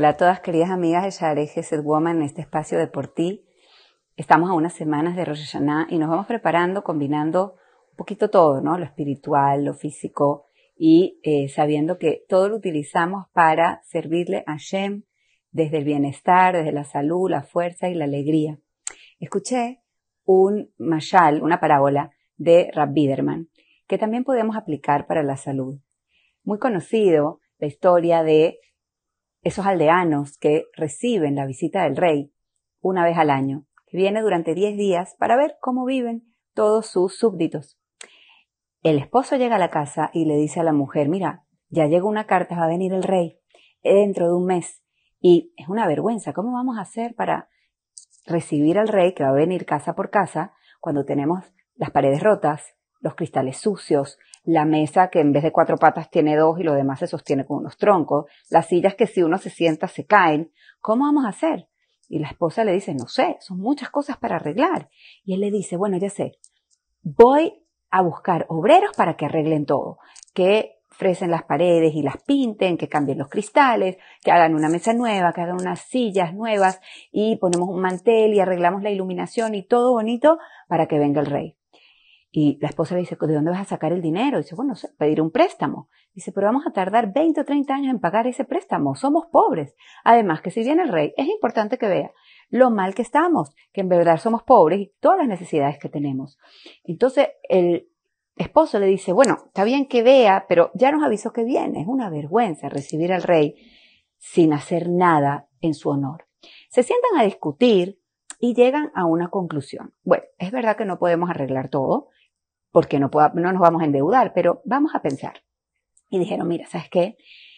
Hola a todas queridas amigas de Share Gesed Woman en este espacio de por ti. Estamos a unas semanas de Rosh y nos vamos preparando combinando un poquito todo, ¿no? Lo espiritual, lo físico y eh, sabiendo que todo lo utilizamos para servirle a Shem desde el bienestar, desde la salud, la fuerza y la alegría. Escuché un mashal, una parábola de Rab Biderman, que también podemos aplicar para la salud. Muy conocido la historia de esos aldeanos que reciben la visita del rey una vez al año, que viene durante 10 días para ver cómo viven todos sus súbditos. El esposo llega a la casa y le dice a la mujer, mira, ya llegó una carta, va a venir el rey dentro de un mes. Y es una vergüenza, ¿cómo vamos a hacer para recibir al rey que va a venir casa por casa cuando tenemos las paredes rotas, los cristales sucios, la mesa que en vez de cuatro patas tiene dos y lo demás se sostiene con unos troncos, las sillas que si uno se sienta se caen. ¿Cómo vamos a hacer? Y la esposa le dice, no sé, son muchas cosas para arreglar. Y él le dice, bueno, ya sé, voy a buscar obreros para que arreglen todo, que fresen las paredes y las pinten, que cambien los cristales, que hagan una mesa nueva, que hagan unas sillas nuevas y ponemos un mantel y arreglamos la iluminación y todo bonito para que venga el rey. Y la esposa le dice, ¿de dónde vas a sacar el dinero? dice, bueno, pedir un préstamo. Dice, pero vamos a tardar 20 o 30 años en pagar ese préstamo. Somos pobres. Además, que si viene el rey, es importante que vea lo mal que estamos, que en verdad somos pobres y todas las necesidades que tenemos. Entonces, el esposo le dice, bueno, está bien que vea, pero ya nos avisó que viene. Es una vergüenza recibir al rey sin hacer nada en su honor. Se sientan a discutir y llegan a una conclusión. Bueno, es verdad que no podemos arreglar todo, porque no, no nos vamos a endeudar, pero vamos a pensar. Y dijeron, mira, ¿sabes qué?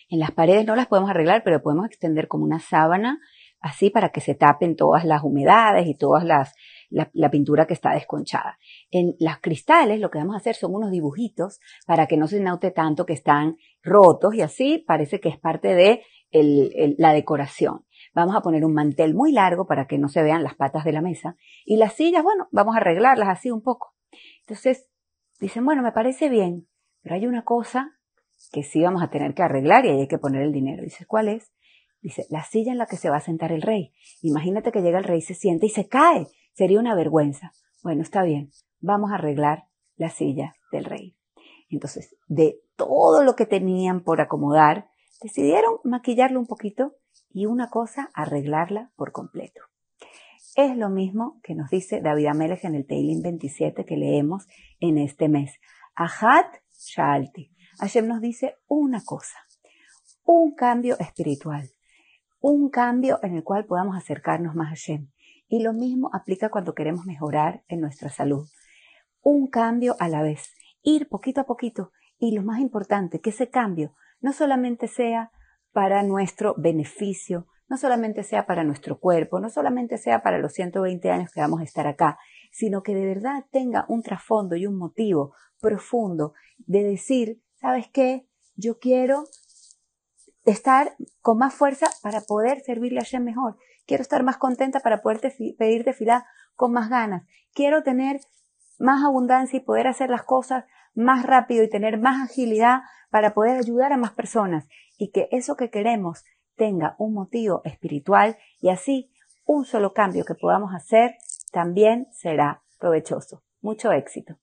En las paredes no las podemos arreglar, pero podemos extender como una sábana así para que se tapen todas las humedades y todas las, la, pintura que está desconchada. En las cristales lo que vamos a hacer son unos dibujitos para que no se note tanto que están rotos y así parece que es parte de la decoración. Vamos a poner un mantel muy largo para que no se vean las patas de la mesa y las sillas, bueno, vamos a arreglarlas así un poco. Entonces, Dicen, bueno, me parece bien, pero hay una cosa que sí vamos a tener que arreglar y hay que poner el dinero. Dice, ¿cuál es? Dice, la silla en la que se va a sentar el rey. Imagínate que llega el rey, se siente y se cae. Sería una vergüenza. Bueno, está bien, vamos a arreglar la silla del rey. Entonces, de todo lo que tenían por acomodar, decidieron maquillarlo un poquito y una cosa, arreglarla por completo. Es lo mismo que nos dice David Amelech en el Teilim 27 que leemos en este mes. Ahat Shalti. Hashem nos dice una cosa, un cambio espiritual, un cambio en el cual podamos acercarnos más a Hashem. Y lo mismo aplica cuando queremos mejorar en nuestra salud. Un cambio a la vez, ir poquito a poquito. Y lo más importante, que ese cambio no solamente sea para nuestro beneficio, no solamente sea para nuestro cuerpo, no solamente sea para los 120 años que vamos a estar acá, sino que de verdad tenga un trasfondo y un motivo profundo de decir, ¿sabes qué? Yo quiero estar con más fuerza para poder servirle a mejor. Quiero estar más contenta para poder pedirte fila con más ganas. Quiero tener más abundancia y poder hacer las cosas más rápido y tener más agilidad para poder ayudar a más personas. Y que eso que queremos tenga un motivo espiritual y así un solo cambio que podamos hacer también será provechoso. Mucho éxito.